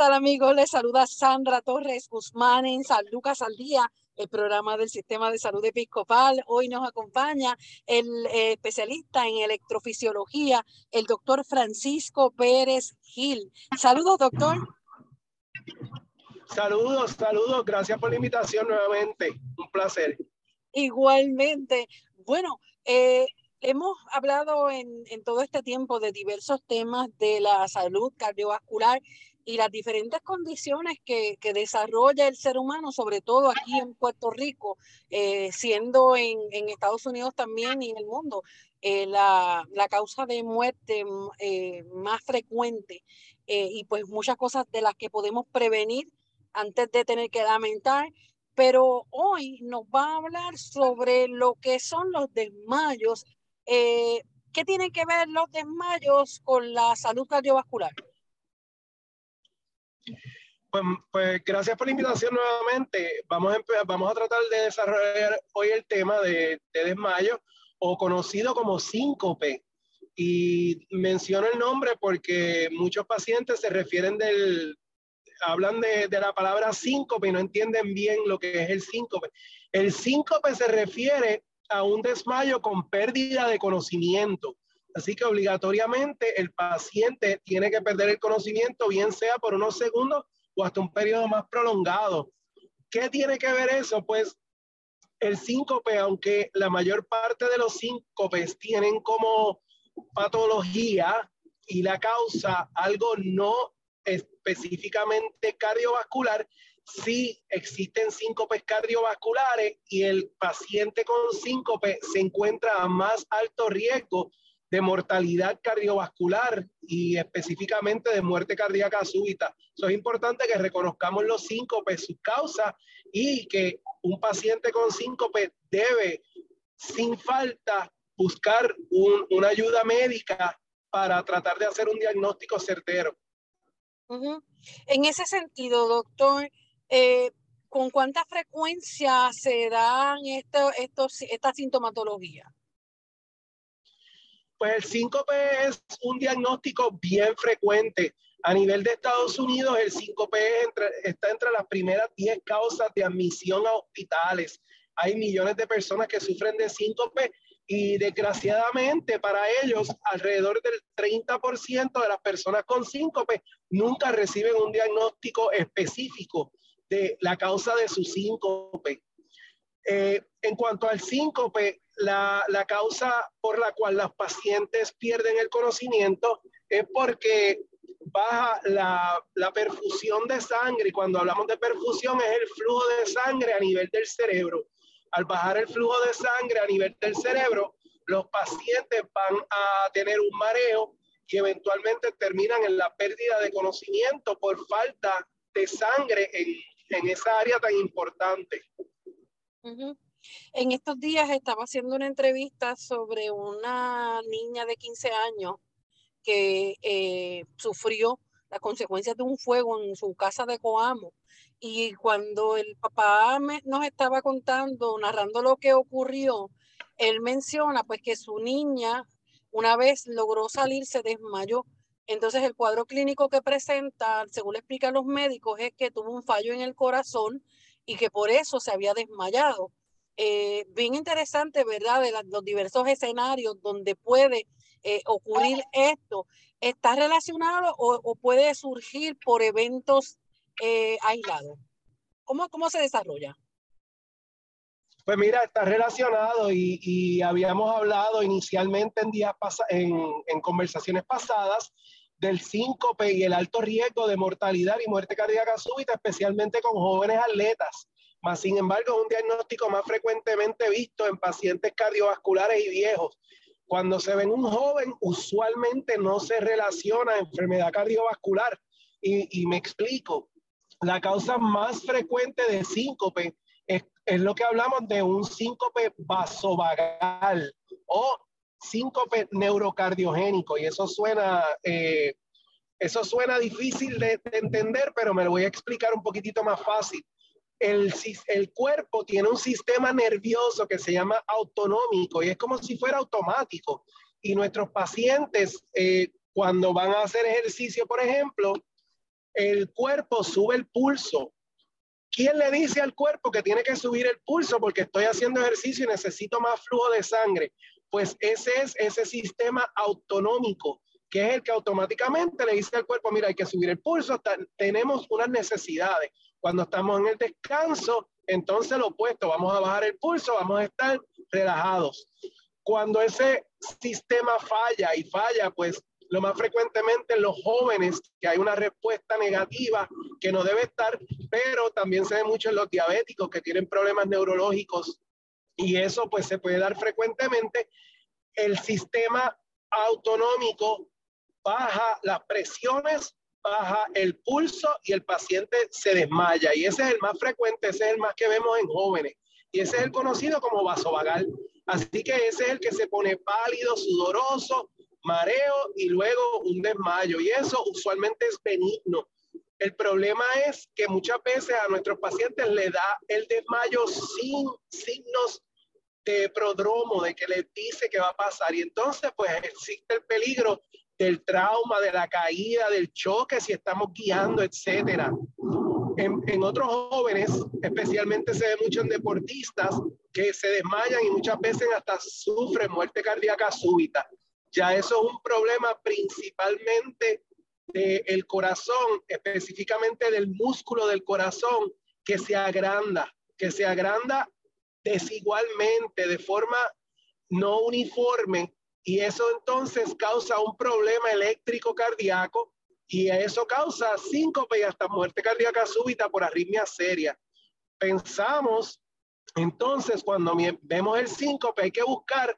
Tal amigos? Les saluda Sandra Torres Guzmán en San Lucas al Día, el programa del Sistema de Salud Episcopal. Hoy nos acompaña el eh, especialista en electrofisiología, el doctor Francisco Pérez Gil. Saludos, doctor. Saludos, saludos. Gracias por la invitación nuevamente. Un placer. Igualmente. Bueno, eh, hemos hablado en, en, todo este tiempo de diversos temas de la salud cardiovascular y las diferentes condiciones que, que, desarrolla el ser humano, sobre todo aquí en Puerto Rico, eh, siendo en, Estados Unidos también y en el mundo eh, la, la, causa de muerte eh, más frecuente eh, y pues muchas cosas de las que podemos prevenir antes de tener que lamentar. Pero hoy nos va a hablar sobre lo que son los desmayos. ¿Qué tienen que ver los desmayos con la salud cardiovascular? Pues, pues, gracias por la invitación nuevamente. Vamos a, vamos a tratar de desarrollar hoy el tema de, de desmayo o conocido como síncope. Y menciono el nombre porque muchos pacientes se refieren del, hablan de, de, la palabra síncope y no entienden bien lo que es el síncope. El síncope se refiere a un desmayo con pérdida de conocimiento. Así que obligatoriamente el paciente tiene que perder el conocimiento, bien sea por unos segundos o hasta un periodo más prolongado. ¿Qué tiene que ver eso? Pues el síncope, aunque la mayor parte de los síncopes tienen como patología y la causa algo no específicamente cardiovascular, sí existen síncopes cardiovasculares y el paciente con síncope se encuentra a más alto riesgo de mortalidad cardiovascular y específicamente de muerte cardíaca súbita. Eso es importante que reconozcamos los síncope, sus causas y que un paciente con síncope debe sin falta buscar un, una ayuda médica para tratar de hacer un diagnóstico certero. En ese sentido, doctor, eh, ¿con cuánta frecuencia se dan esto, estos, esta sintomatología? Pues el síncope es un diagnóstico bien frecuente. A nivel de Estados Unidos, el síncope entre, está entre las primeras 10 causas de admisión a hospitales. Hay millones de personas que sufren de síncope y desgraciadamente para ellos, alrededor del 30% de las personas con síncope nunca reciben un diagnóstico específico de la causa de su síncope. Eh, en cuanto al síncope, la, la, causa por la cual los pacientes pierden el conocimiento es porque baja la, la, perfusión de sangre. Y cuando hablamos de perfusión es el flujo de sangre a nivel del cerebro. Al bajar el flujo de sangre a nivel del cerebro, los pacientes van a tener un mareo y eventualmente terminan en la pérdida de conocimiento por falta de sangre en, en esa área tan importante. Uh. En estos días estaba haciendo una entrevista sobre una niña de 15 años que eh, sufrió las consecuencias de un fuego en su casa de Coamo. Y cuando el papá me, nos estaba contando, narrando lo que ocurrió, él menciona pues que su niña una vez logró salir, se desmayó. Entonces el cuadro clínico que presenta, según le explican los médicos, es que tuvo un fallo en el corazón y que por eso se había desmayado eh, bien interesante, ¿verdad? De los diversos escenarios donde puede eh, ocurrir esto. ¿Está relacionado o, puede surgir por eventos eh, aislados? ¿Cómo, ¿Cómo se desarrolla? Pues mira, está relacionado y, y habíamos hablado inicialmente en, días en, en conversaciones pasadas del síncope y el alto riesgo de mortalidad y muerte cardíaca súbita, especialmente con jóvenes atletas Más sin embargo, es un diagnóstico más frecuentemente visto en pacientes cardiovasculares y viejos. Cuando se ven un joven, usualmente no se relaciona a enfermedad cardiovascular. Y, y me explico. La causa más frecuente de síncope es, es lo que hablamos de un síncope vasovagal o síncope neurocardiogénico. Y eso suena eh, eso suena difícil de, entender, pero me lo voy a explicar un poquitito más fácil. El, el, cuerpo tiene un sistema nervioso que se llama autonómico y es como si fuera automático. Y nuestros pacientes, eh, cuando van a hacer ejercicio, por ejemplo, el cuerpo sube el pulso. ¿Quién le dice al cuerpo que tiene que subir el pulso porque estoy haciendo ejercicio y necesito más flujo de sangre? Pues ese es ese sistema autonómico que es el que automáticamente le dice al cuerpo, mira, hay que subir el pulso, tenemos unas necesidades. Cuando estamos en el descanso, entonces lo opuesto, vamos a bajar el pulso, vamos a estar relajados. Cuando ese sistema falla y falla, pues lo más frecuentemente en los jóvenes, que hay una respuesta negativa que no debe estar, pero también se ve mucho en los diabéticos que tienen problemas neurológicos y eso pues se puede dar frecuentemente. El sistema autonómico baja las presiones, baja el pulso y el paciente se desmaya. Y ese es el más frecuente, ese es el más que vemos en jóvenes. Y ese es el conocido como vasovagal. Así que ese es el que se pone pálido, sudoroso, mareo y luego un desmayo. Y eso usualmente es benigno. El problema es que muchas veces a nuestros pacientes le da el desmayo sin signos de prodromo, de que les dice que va a pasar. Y entonces, pues existe el peligro del trauma, de la caída, del choque, si estamos guiando, etcétera. En, otros jóvenes, especialmente se ve mucho en deportistas, que se desmayan y muchas veces hasta sufren muerte cardíaca súbita. Ya eso es un problema principalmente del corazón, específicamente del músculo del corazón, que se agranda, que se agranda desigualmente, de forma no uniforme, y eso entonces causa un problema eléctrico cardíaco y eso causa síncope y hasta muerte cardíaca súbita por arritmia seria. Pensamos entonces cuando vemos el síncope hay que buscar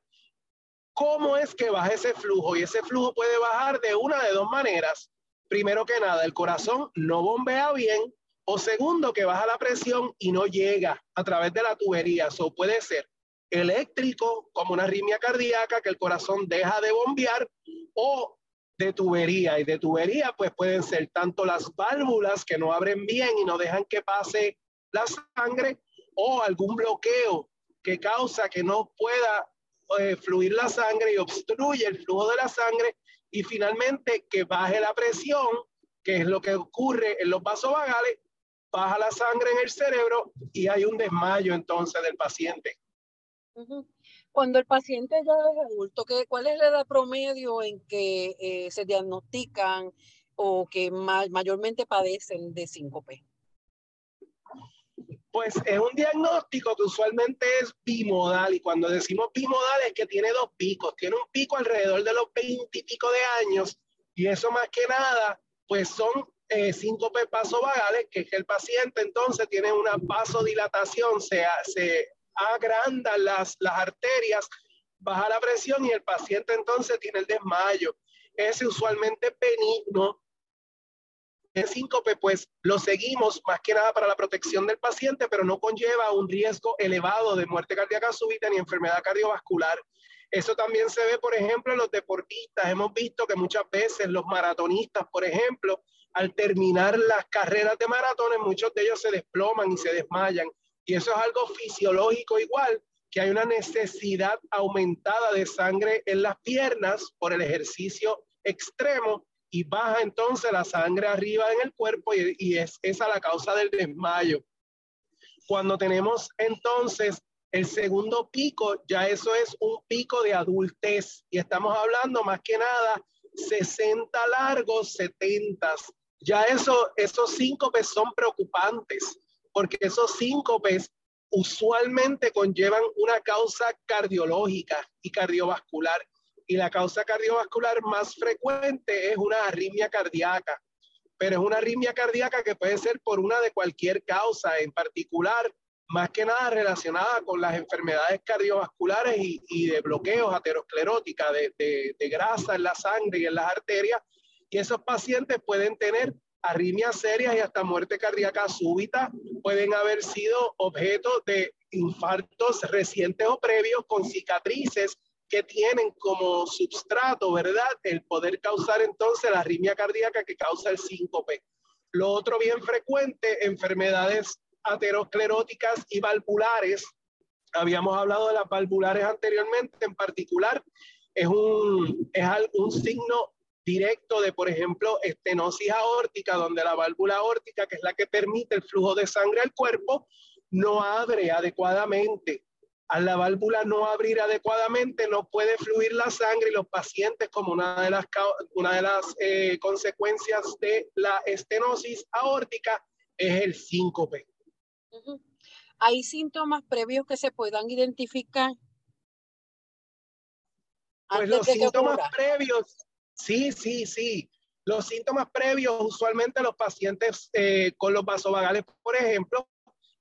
cómo es que baja ese flujo y ese flujo puede bajar de una de dos maneras. Primero que nada, el corazón no bombea bien o segundo, que baja la presión y no llega a través de la tubería. Eso puede ser eléctrico, como una arritmia cardíaca, que el corazón deja de bombear, o de tubería. Y de tubería, pues pueden ser tanto las válvulas que no abren bien y no dejan que pase la sangre, o algún bloqueo que causa que no pueda eh, fluir la sangre y obstruye el flujo de la sangre. Y finalmente, que baje la presión, que es lo que ocurre en los vasos vagales, baja la sangre en el cerebro y hay un desmayo entonces del paciente. Cuando el paciente ya es adulto, ¿qué, ¿cuál es la edad promedio en que eh, se diagnostican o que mayormente padecen de síncope? Pues es un diagnóstico que usualmente es bimodal y cuando decimos bimodal es que tiene dos picos, tiene un pico alrededor de los 20 y pico de años y eso más que nada pues son eh, síncope vagales que, que el paciente entonces tiene una vasodilatación, se, se agranda las, las arterias, baja la presión y el paciente entonces tiene el desmayo. Ese usualmente benigno. El síncope, pues lo seguimos más que nada para la protección del paciente, pero no conlleva un riesgo elevado de muerte cardíaca súbita ni enfermedad cardiovascular. Eso también se ve, por ejemplo, en los deportistas. Hemos visto que muchas veces los maratonistas, por ejemplo, al terminar las carreras de maratones, muchos de ellos se desploman y se desmayan. Y eso es algo fisiológico igual, que hay una necesidad aumentada de sangre en las piernas por el ejercicio extremo y baja entonces la sangre arriba en el cuerpo y, es esa la causa del desmayo. Cuando tenemos entonces el segundo pico, ya eso es un pico de adultez y estamos hablando más que nada 60 largos, 70. Ya eso, esos síncopes son preocupantes porque esos síncopes usualmente conllevan una causa cardiológica y cardiovascular. Y la causa cardiovascular más frecuente es una arritmia cardíaca, pero es una arritmia cardíaca que puede ser por una de cualquier causa, en particular más que nada relacionada con las enfermedades cardiovasculares y, de bloqueos aterosclerótica, de, de, grasa en la sangre y en las arterias. Y esos pacientes pueden tener arritmias serias y hasta muerte cardíaca súbita, pueden haber sido objeto de infartos recientes o previos con cicatrices que tienen como substrato, ¿verdad? El poder causar entonces la arritmia cardíaca que causa el síncope. Lo otro bien frecuente, enfermedades ateroscleróticas y valvulares. Habíamos hablado de las valvulares anteriormente, en particular es un, es un signo directo de, por ejemplo, estenosis aórtica, donde la válvula aórtica, que es la que permite el flujo de sangre al cuerpo, no abre adecuadamente. Al la válvula no abrir adecuadamente, no puede fluir la sangre y los pacientes, como una de las, una de las eh, consecuencias de la estenosis aórtica, es el síncope. ¿Hay síntomas previos que se puedan identificar? Pues los síntomas previos, sí, sí, sí. Los síntomas previos, usualmente los pacientes eh, con los vasovagales, por ejemplo,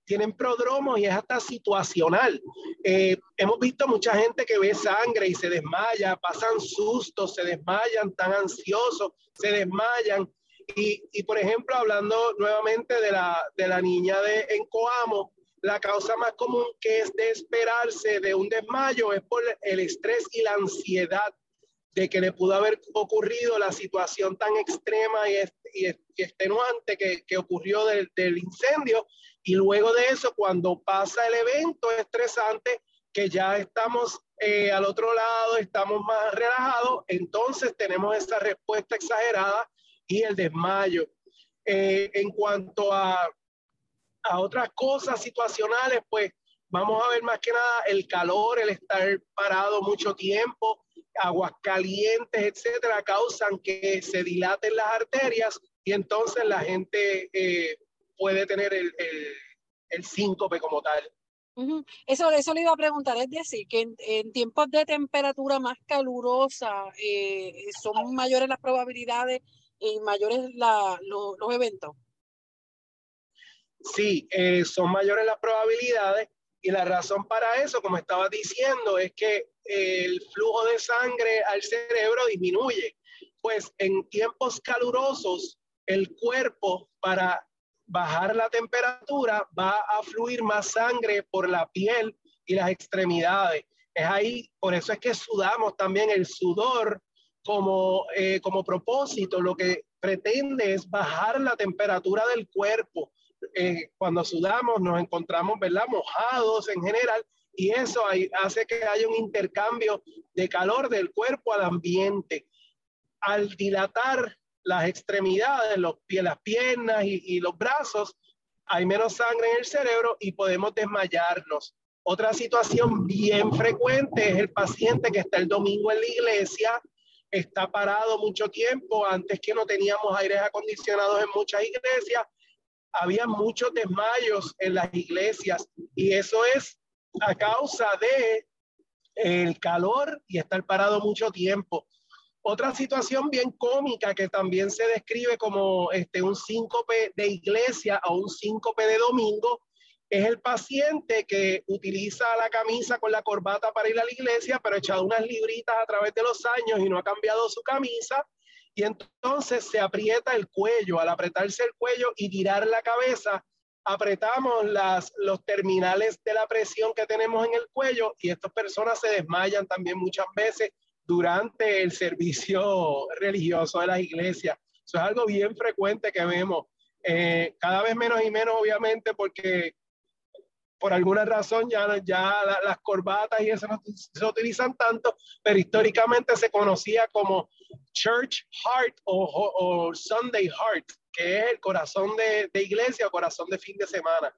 tienen prodromos y es hasta situacional. Eh, hemos visto mucha gente que ve sangre y se desmaya, pasan sustos, se desmayan, tan ansiosos, se desmayan. Y, y por ejemplo, hablando nuevamente de la, de la niña de en Coamo, la causa más común que es de esperarse de un desmayo es por el estrés y la ansiedad de que le pudo haber ocurrido la situación tan extrema y, extenuante que, ocurrió del, del, incendio. Y luego de eso, cuando pasa el evento estresante, que ya estamos eh, al otro lado, estamos más relajados, entonces tenemos esa respuesta exagerada y el desmayo. Eh, en cuanto a, a otras cosas situacionales, pues vamos a ver más que nada el calor, el estar parado mucho tiempo, aguas calientes, etcétera, causan que se dilaten las arterias y entonces la gente eh, puede tener el, el, el, síncope como tal. Eso, eso le iba a preguntar, es decir, que en, tiempos de temperatura más calurosa eh, son mayores las probabilidades y mayores la, los eventos. Sí, eh, son mayores las probabilidades y la razón para eso, como estaba diciendo, es que el flujo de sangre al cerebro disminuye. Pues en tiempos calurosos, el cuerpo para bajar la temperatura va a fluir más sangre por la piel y las extremidades. Es ahí, por eso es que sudamos también el sudor como, eh, como propósito, lo que pretende es bajar la temperatura del cuerpo eh, cuando sudamos nos encontramos, ¿verdad? Mojados en general y eso hace que haya un intercambio de calor del cuerpo al ambiente. Al dilatar las extremidades, los, las piernas y, y los brazos, hay menos sangre en el cerebro y podemos desmayarnos. Otra situación bien frecuente es el paciente que está el domingo en la iglesia, está parado mucho tiempo, antes que no teníamos aires acondicionados en muchas iglesias, había muchos desmayos en las iglesias y eso es a causa de el calor y estar parado mucho tiempo. Otra situación bien cómica que también se describe como este, un síncope de iglesia o un síncope de domingo es el paciente que utiliza la camisa con la corbata para ir a la iglesia, pero ha echado unas libritas a través de los años y no ha cambiado su camisa y entonces se aprieta el cuello. Al apretarse el cuello y tirar la cabeza, apretamos las, los terminales de la presión que tenemos en el cuello y estas personas se desmayan también muchas veces durante el servicio religioso de las iglesias. Eso es algo bien frecuente que vemos. Eh, cada vez menos y menos, obviamente, porque por alguna razón ya, ya las corbatas y eso no se utilizan tanto, pero históricamente se conocía como Church Heart o, Sunday Heart, que es el corazón de, de, iglesia o corazón de fin de semana.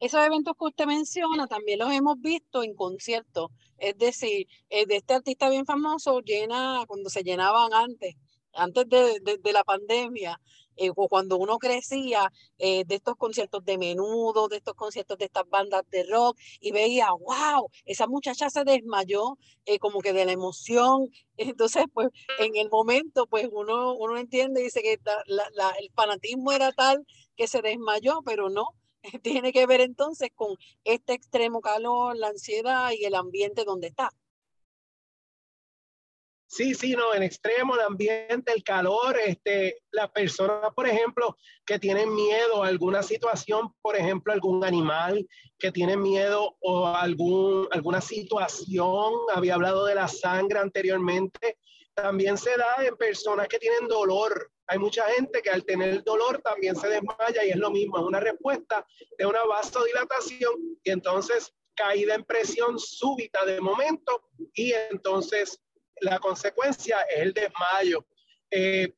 Esos eventos que usted menciona también los hemos visto en conciertos, es decir, eh, de este artista bien famoso llena cuando se llenaban antes, antes de, de, de la pandemia, eh, cuando uno crecía eh, de estos conciertos de menudo, de estos conciertos de estas bandas de rock, y veía, wow, esa muchacha se desmayó eh, como que de la emoción. Entonces, pues en el momento, pues uno, uno entiende, dice que el fanatismo era tal que se desmayó, pero no, tiene que ver entonces con este extremo calor, la ansiedad y el ambiente donde está. Sí, sí, no, en extremo, el ambiente, el calor, este, las personas, por ejemplo, que tienen miedo a alguna situación, por ejemplo, algún animal que tiene miedo o algún, alguna situación, había hablado de la sangre anteriormente, también se da en personas que tienen dolor. Hay mucha gente que al tener dolor también se desmaya y es lo mismo, es una respuesta de una vasodilatación y entonces caída en presión súbita de momento y entonces la consecuencia es el desmayo. Eh,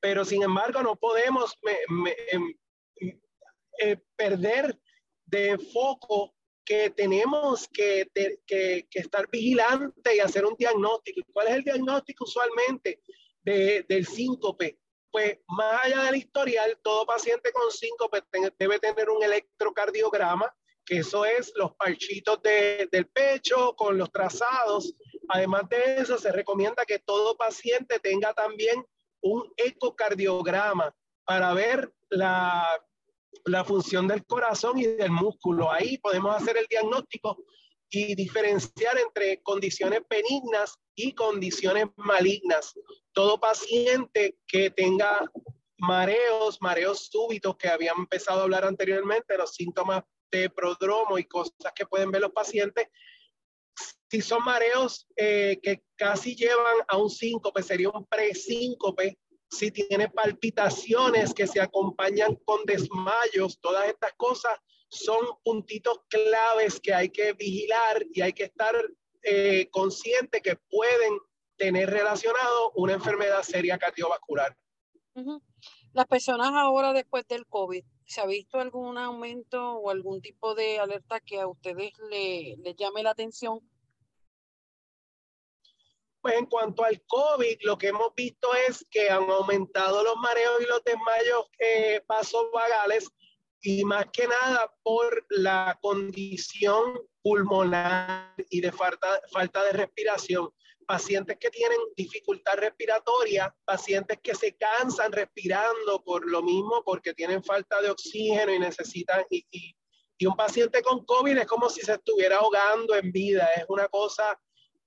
pero sin embargo no podemos em, eh, perder de foco que tenemos que, estar vigilantes y hacer un diagnóstico. ¿Cuál es el diagnóstico usualmente del síncope? Pues más allá del historial, todo paciente con síncope debe tener un electrocardiograma, que eso es los parchitos del pecho con los trazados Además de eso, se recomienda que todo paciente tenga también un ecocardiograma para ver la, función del corazón y del músculo. Ahí podemos hacer el diagnóstico y diferenciar entre condiciones benignas y condiciones malignas. Todo paciente que tenga mareos, mareos súbitos que habían empezado a hablar anteriormente, los síntomas de prodromo y cosas que pueden ver los pacientes, si son mareos eh, que casi llevan a un síncope, sería un presíncope. Si tiene palpitaciones que se acompañan con desmayos, todas estas cosas son puntitos claves que hay que vigilar y hay que estar eh, consciente que pueden tener relacionado una enfermedad seria cardiovascular. Las personas ahora después del COVID, ¿se ha visto algún aumento o algún tipo de alerta que a ustedes les llame la atención? Pues en cuanto al COVID, lo que hemos visto es que han aumentado los mareos y los desmayos eh, pasos vagales y más que nada por la condición pulmonar y de falta de respiración. Pacientes que tienen dificultad respiratoria, pacientes que se cansan respirando por lo mismo, porque tienen falta de oxígeno y necesitan, y, y, y un paciente con COVID es como si se estuviera ahogando en vida, es una cosa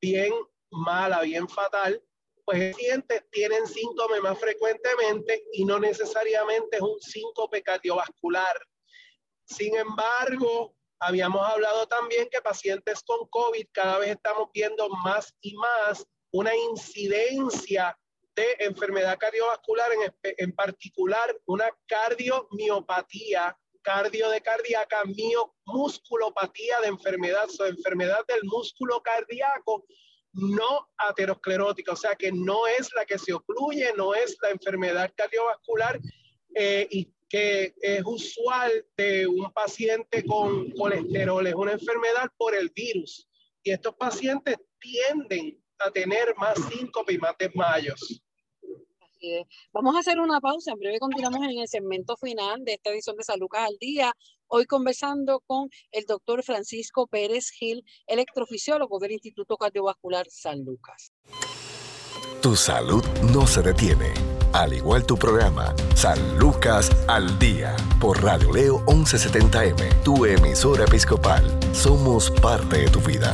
bien mala, bien fatal, pues pacientes tienen síntomas más frecuentemente y no necesariamente es un síncope cardiovascular. Sin embargo, habíamos hablado también que pacientes con COVID cada vez estamos viendo más y más una incidencia de enfermedad cardiovascular, en, en particular una cardiomiopatía, cardio de cardíaca, mio, musculopatía de enfermedad, o enfermedad del músculo cardíaco no aterosclerótica, o sea que no es la que se ocluye, no es la enfermedad cardiovascular eh, y que es usual de un paciente con colesterol, es una enfermedad por el virus. Y estos pacientes tienden a tener más síncope y más desmayos. Vamos a hacer una pausa. En breve continuamos en el segmento final de esta edición de San Lucas al Día. Hoy conversando con el doctor Francisco Pérez Gil, electrofisiólogo del Instituto Cardiovascular San Lucas. Tu salud no se detiene. Al igual tu programa, San Lucas al Día, por Radio Leo 1170M, tu emisora episcopal. Somos parte de tu vida.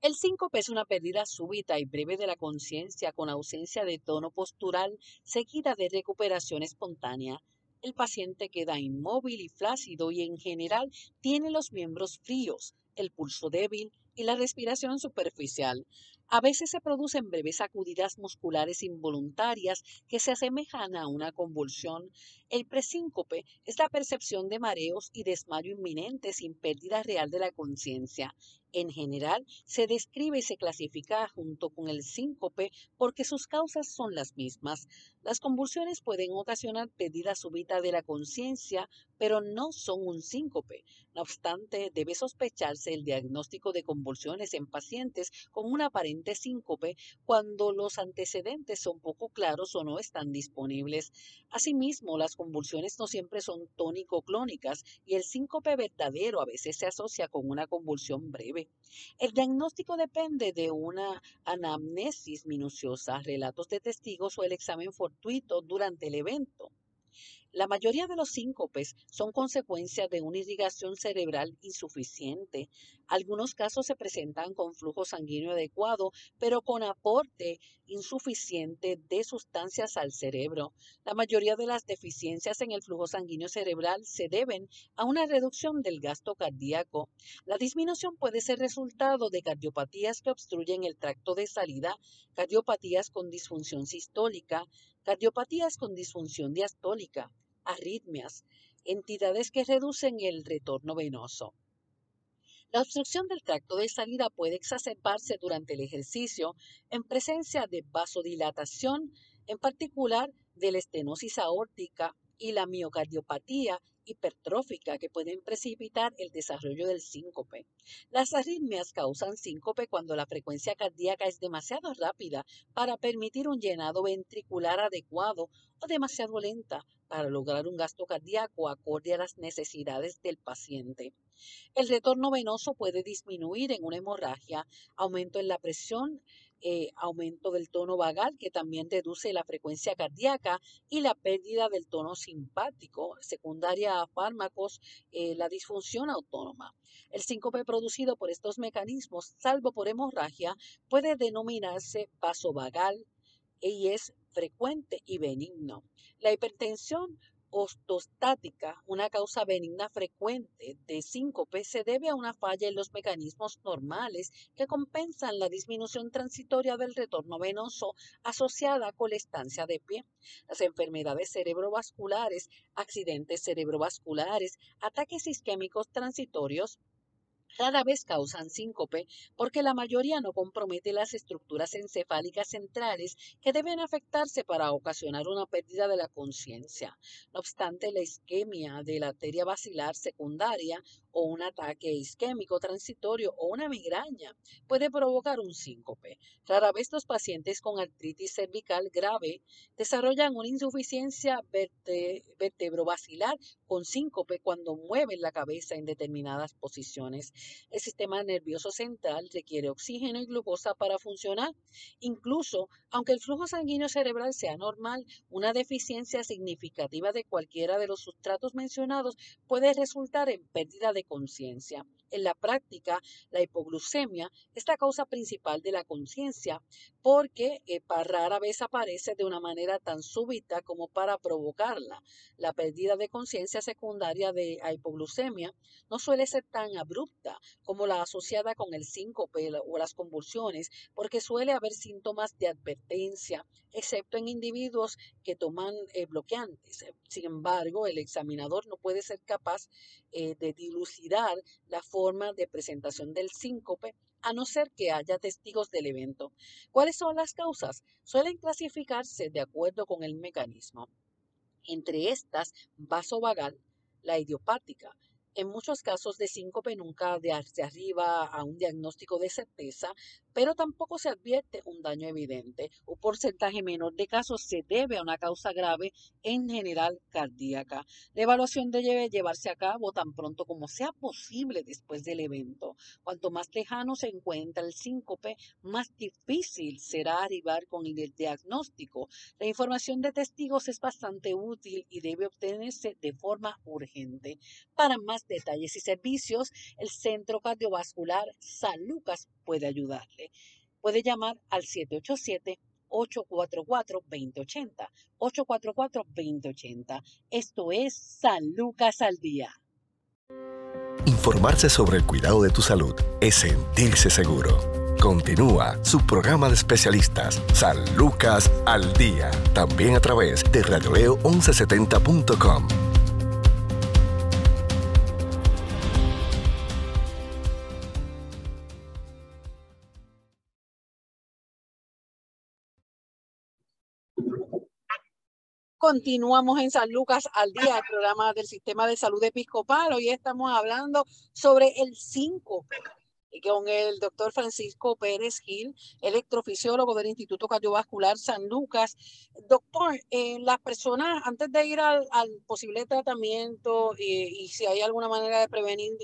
El síncope es una pérdida súbita y breve de la conciencia con ausencia de tono postural seguida de recuperación espontánea. El paciente queda inmóvil y flácido y en general tiene los miembros fríos, el pulso débil y la respiración superficial. A veces se producen breves sacudidas musculares involuntarias que se asemejan a una convulsión. El presíncope es la percepción de mareos y desmayo inminente sin pérdida real de la conciencia. En general, se describe y se clasifica junto con el síncope porque sus causas son las mismas. Las convulsiones pueden ocasionar pérdida súbita de la conciencia, pero no son un síncope. No obstante, debe sospecharse el diagnóstico de convulsiones en pacientes con un aparente síncope cuando los antecedentes son poco claros o no están disponibles. Asimismo, las convulsiones no siempre son tónico-clónicas y el síncope verdadero a veces se asocia con una convulsión breve. El diagnóstico depende de una anamnesis minuciosa, relatos de testigos o el examen fortuito durante el evento. La mayoría de los síncopes son consecuencia de una irrigación cerebral insuficiente. Algunos casos se presentan con flujo sanguíneo adecuado, pero con aporte insuficiente de sustancias al cerebro. La mayoría de las deficiencias en el flujo sanguíneo cerebral se deben a una reducción del gasto cardíaco. La disminución puede ser resultado de cardiopatías que obstruyen el tracto de salida, cardiopatías con disfunción sistólica, cardiopatías con disfunción diastólica, arritmias, entidades que reducen el retorno venoso. La obstrucción del tracto de salida puede exacerbarse durante el ejercicio en presencia de vasodilatación, en particular de la estenosis aórtica y la miocardiopatía hipertrófica que pueden precipitar el desarrollo del síncope. Las arritmias causan síncope cuando la frecuencia cardíaca es demasiado rápida para permitir un llenado ventricular adecuado o demasiado lenta para lograr un gasto cardíaco acorde a las necesidades del paciente. El retorno venoso puede disminuir en una hemorragia, aumento en la presión, eh, aumento del tono vagal, que también reduce la frecuencia cardíaca, y la pérdida del tono simpático, secundaria a fármacos, eh, la disfunción autónoma. El síncope producido por estos mecanismos, salvo por hemorragia, puede denominarse vasovagal y es frecuente y benigno. La hipertensión ostostática, una causa benigna frecuente de síncope, se debe a una falla en los mecanismos normales que compensan la disminución transitoria del retorno venoso asociada con la estancia de pie. Las enfermedades cerebrovasculares, accidentes cerebrovasculares, ataques isquémicos transitorios, rara vez causan síncope porque la mayoría no compromete las estructuras encefálicas centrales que deben afectarse para ocasionar una pérdida de la conciencia. No obstante, la isquemia de la arteria basilar secundaria o un ataque isquémico transitorio o una migraña puede provocar un síncope. Rara vez los pacientes con artritis cervical grave desarrollan una insuficiencia vertebrovascular con síncope cuando mueven la cabeza en determinadas posiciones. El sistema nervioso central requiere oxígeno y glucosa para funcionar. Incluso, aunque el flujo sanguíneo cerebral sea normal, una deficiencia significativa de cualquiera de los sustratos mencionados puede resultar en pérdida de conciencia. En la práctica, la hipoglucemia es la causa principal de la conciencia porque eh, rara vez aparece de una manera tan súbita como para provocarla. La pérdida de conciencia secundaria de hipoglucemia no suele ser tan abrupta como la asociada con el síncope o las convulsiones porque suele haber síntomas de advertencia, excepto en individuos que toman eh, bloqueantes. Sin embargo, el examinador no puede ser capaz eh, de dilucidar la forma de presentación del síncope a no ser que haya testigos del evento. ¿Cuáles son las causas? Suelen clasificarse de acuerdo con el mecanismo. Entre estas, vasovagal, la idiopática, en muchos casos de síncope nunca se arriba a un diagnóstico de certeza, pero tampoco se advierte un daño evidente. Un porcentaje menor de casos se debe a una causa grave, en general cardíaca. La evaluación debe llevarse a cabo tan pronto como sea posible después del evento. Cuanto más lejano se encuentra el síncope, más difícil será arribar con el diagnóstico. La información de testigos es bastante útil y debe obtenerse de forma urgente. Para más detalles y servicios, el Centro Cardiovascular San Lucas puede ayudarle. Puede llamar al 787 844-2080. 844-2080. Esto es San Lucas al Día. Informarse sobre el cuidado de tu salud es sentirse seguro. Continúa su programa de especialistas, San Lucas al Día, también a través de radioleo1170.com. Continuamos en San Lucas al día, el programa del Sistema de Salud Episcopal. Hoy estamos hablando sobre el síncope con el doctor Francisco Pérez Gil, electrofisiólogo del Instituto Cardiovascular San Lucas. Doctor, eh, las personas, antes de ir al, posible tratamiento y si hay alguna manera de prevenir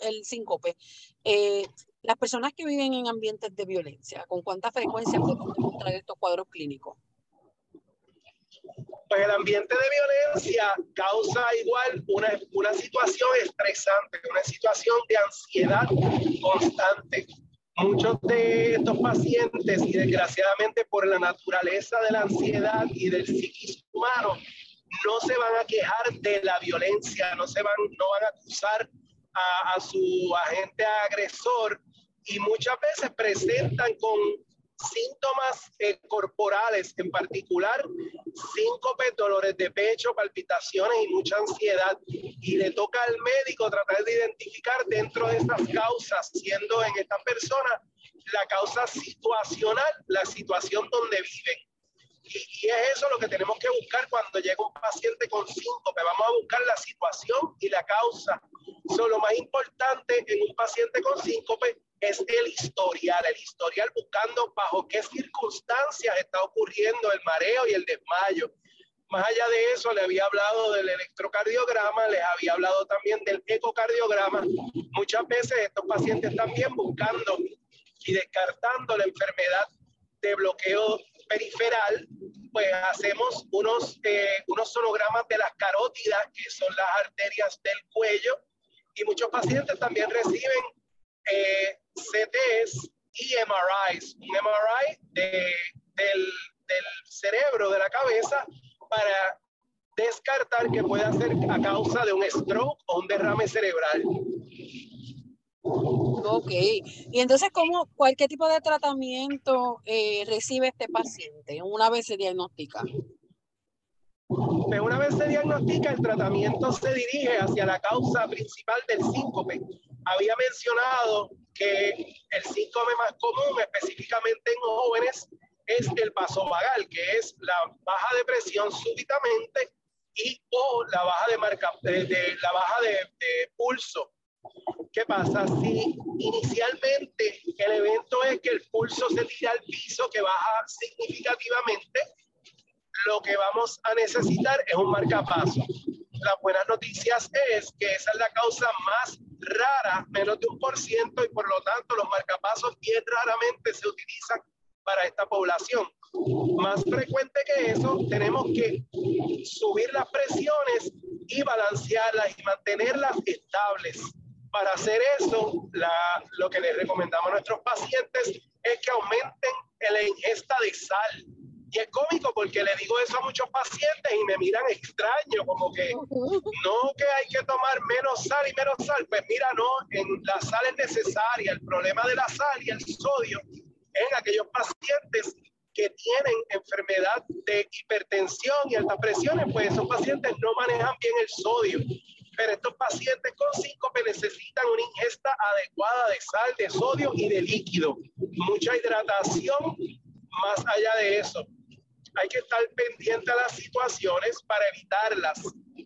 el, síncope, eh, las personas que viven en ambientes de violencia, ¿con cuánta frecuencia pueden encontrar estos cuadros clínicos? Pues el ambiente de violencia causa igual una, una situación estresante, una situación de ansiedad constante. Muchos de estos pacientes, y desgraciadamente por la naturaleza de la ansiedad y del psiquismo humano, no se van a quejar de la violencia, no se van, no van a acusar a, a su agente agresor y muchas veces presentan con síntomas eh, corporales, en particular síncope, dolores de pecho, palpitaciones y mucha ansiedad. Y le toca al médico tratar de identificar dentro de estas causas, siendo en esta persona la causa situacional, la situación donde viven. Y, y, es eso lo que tenemos que buscar cuando llega un paciente con síncope. Vamos a buscar la situación y la causa. So, lo más importante en un paciente con síncope es el historial, el historial buscando bajo qué circunstancias está ocurriendo el mareo y el desmayo. Más allá de eso, le había hablado del electrocardiograma, les había hablado también del ecocardiograma. Muchas veces estos pacientes también buscando y descartando la enfermedad de bloqueo periferal, pues hacemos unos, eh, unos sonogramas de las carótidas, que son las arterias del cuello, y muchos pacientes también reciben eh, CTs y MRIs. Un MRI de, del, del cerebro, de la cabeza, para descartar que pueda ser a causa de un stroke o un derrame cerebral. Ok, y entonces, ¿cómo, cuál, ¿qué tipo de tratamiento eh, recibe este paciente una vez se diagnostica? Pues una vez se diagnostica, el tratamiento se dirige hacia la causa principal del síncope. Había mencionado que el síntoma más común, específicamente en jóvenes, es el vasovagal, que es la baja de presión súbitamente y o la baja de, marca, de, la baja de, de pulso. ¿Qué pasa? Si inicialmente el evento es que el pulso se tira al piso, que baja significativamente, lo que vamos a necesitar es un marcapaso. Las buenas noticias es que esa es la causa más rara, menos de un por ciento, y por lo tanto los marcapasos bien raramente se utilizan para esta población. Más frecuente que eso, tenemos que subir las presiones y balancearlas y mantenerlas estables. Para hacer eso, la, lo que les recomendamos a nuestros pacientes es que aumenten la ingesta de sal y es cómico porque le digo eso a muchos pacientes y me miran extraño, como que no que hay que tomar menos sal y menos sal. Pues mira, no, la sal es necesaria. El problema de la sal y el sodio en aquellos pacientes que tienen enfermedad de hipertensión y alta presión, pues esos pacientes no manejan bien el sodio. Pero estos pacientes con síncope necesitan una ingesta adecuada de sal, de sodio y de líquido. Mucha hidratación más allá de eso hay que estar pendiente a las situaciones para evitarlas.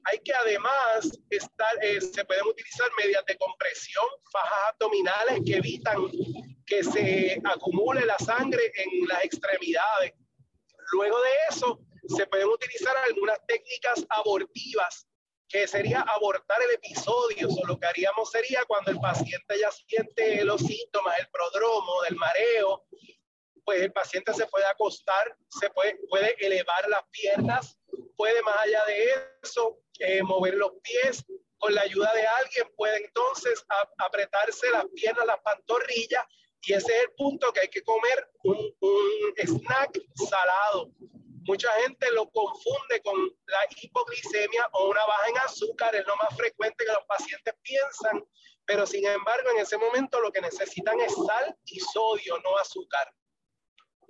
Hay que además estar, eh, se pueden utilizar medidas de compresión, fajas abdominales que evitan que se acumule la sangre en las extremidades. Luego de eso, se pueden utilizar algunas técnicas abortivas, que sería abortar el episodio. O lo que haríamos sería cuando el paciente ya siente los síntomas, el prodromo, del mareo, pues el paciente se puede acostar, se puede, puede elevar las piernas, puede más allá de eso eh, mover los pies. Con la ayuda de alguien puede entonces apretarse las piernas, las pantorrillas y ese es el punto que hay que comer un, un snack salado. Mucha gente lo confunde con la hipoglicemia o una baja en azúcar, es lo más frecuente que los pacientes piensan, pero sin embargo en ese momento lo que necesitan es sal y sodio, no azúcar.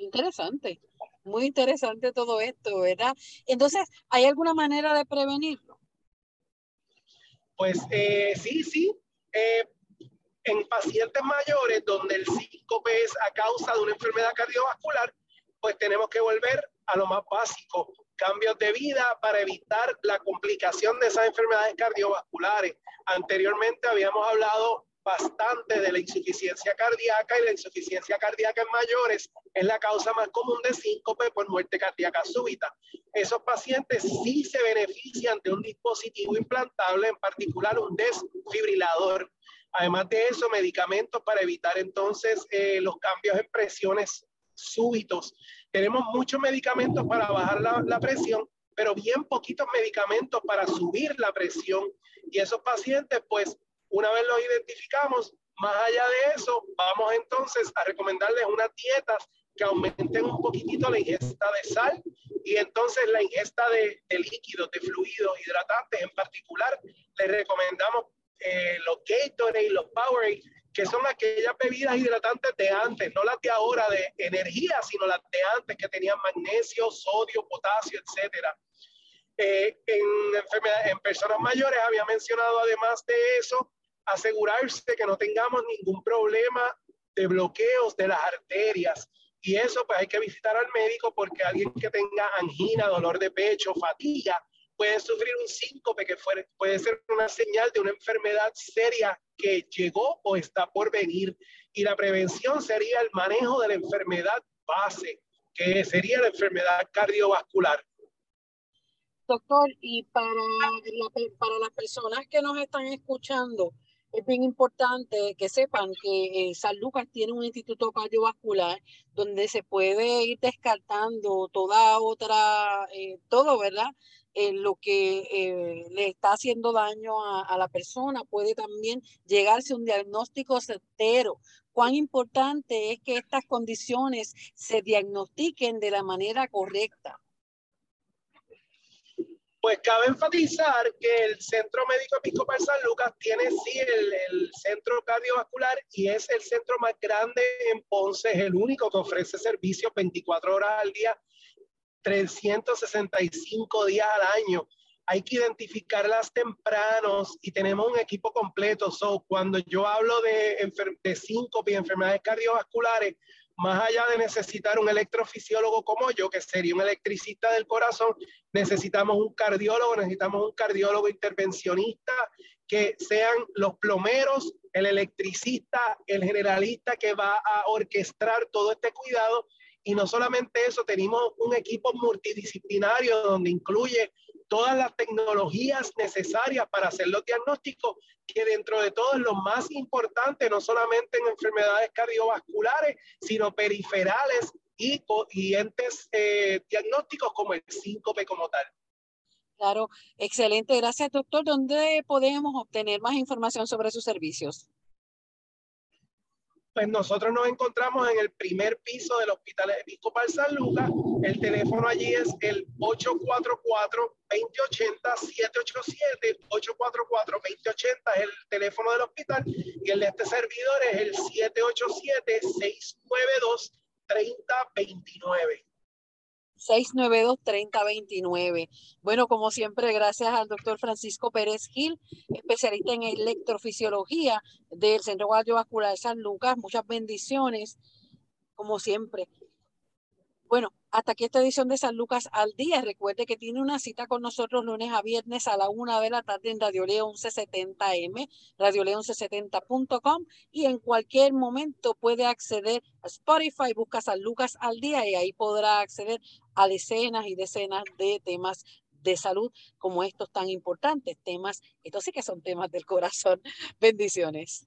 Interesante, muy interesante todo esto, ¿verdad? Entonces, ¿hay alguna manera de prevenirlo? Pues eh, sí, sí. Eh, en pacientes mayores donde el síncope es a causa de una enfermedad cardiovascular, pues tenemos que volver a lo más básico, cambios de vida para evitar la complicación de esas enfermedades cardiovasculares. Anteriormente habíamos hablado bastante de la insuficiencia cardíaca y la insuficiencia cardíaca en mayores es la causa más común de síncope por muerte cardíaca súbita. Esos pacientes sí se benefician de un dispositivo implantable, en particular un desfibrilador. Además de eso, medicamentos para evitar entonces eh, los cambios en presiones súbitos. Tenemos muchos medicamentos para bajar la, la presión, pero bien poquitos medicamentos para subir la presión. Y esos pacientes, pues, una vez los identificamos, más allá de eso, vamos entonces a recomendarles unas dietas que aumenten un poquitito la ingesta de sal y entonces la ingesta de, líquidos, de fluidos hidratantes en particular. Les recomendamos eh, los Gatorade, los Powerade, que son aquellas bebidas hidratantes de antes, no las de ahora de energía, sino las de antes que tenían magnesio, sodio, potasio, etcétera. Eh, en, en personas mayores había mencionado además de eso asegurarse que no tengamos ningún problema de bloqueos de las arterias. Y eso pues hay que visitar al médico porque alguien que tenga angina, dolor de pecho, fatiga, puede sufrir un síncope que puede ser una señal de una enfermedad seria que llegó o está por venir. Y la prevención sería el manejo de la enfermedad base, que sería la enfermedad cardiovascular. Doctor, y para, para las personas que nos están escuchando, es bien importante que sepan que eh, San Lucas tiene un instituto cardiovascular donde se puede ir descartando toda otra, eh, todo, ¿verdad? En lo que eh, le está haciendo daño a, a, la persona, puede también llegarse a un diagnóstico certero. Cuán importante es que estas condiciones se diagnostiquen de la manera correcta. Pues cabe enfatizar que el Centro Médico Episcopal San Lucas tiene sí el, centro cardiovascular y es el centro más grande en Ponce, es el único que ofrece servicios 24 horas al día, 365 días al año. Hay que identificarlas tempranos y tenemos un equipo completo. So, cuando yo hablo de, de síncope y enfermedades cardiovasculares, más allá de necesitar un electrofisiólogo como yo, que sería un electricista del corazón, necesitamos un cardiólogo, necesitamos un cardiólogo intervencionista, que sean los plomeros, el electricista, el generalista que va a orquestar todo este cuidado. Y no solamente eso, tenemos un equipo multidisciplinario donde incluye todas las tecnologías necesarias para hacer los diagnósticos, que dentro de todo es lo más importante, no solamente en enfermedades cardiovasculares, sino periferales y, y entes eh, diagnósticos como el síncope como tal. Claro, excelente. Gracias, doctor. ¿Dónde podemos obtener más información sobre sus servicios? Pues nosotros nos encontramos en el primer piso del Hospital Episcopal San Lucas. El teléfono allí es el 844-2080-787. 844-2080 es el teléfono del hospital y el de este servidor es el 787-692-3029. 692-3029. Bueno, como siempre, gracias al doctor Francisco Pérez Gil, especialista en electrofisiología del Centro Cardiovascular de San Lucas. Muchas bendiciones, como siempre. Bueno, hasta aquí esta edición de San Lucas al día. Recuerde que tiene una cita con nosotros lunes a viernes a la una de la tarde en Radio Leo 1170M, radioleon1170.com y en cualquier momento puede acceder a Spotify, busca San Lucas al día y ahí podrá acceder a decenas y decenas de temas de salud como estos tan importantes, temas, estos sí que son temas del corazón. Bendiciones.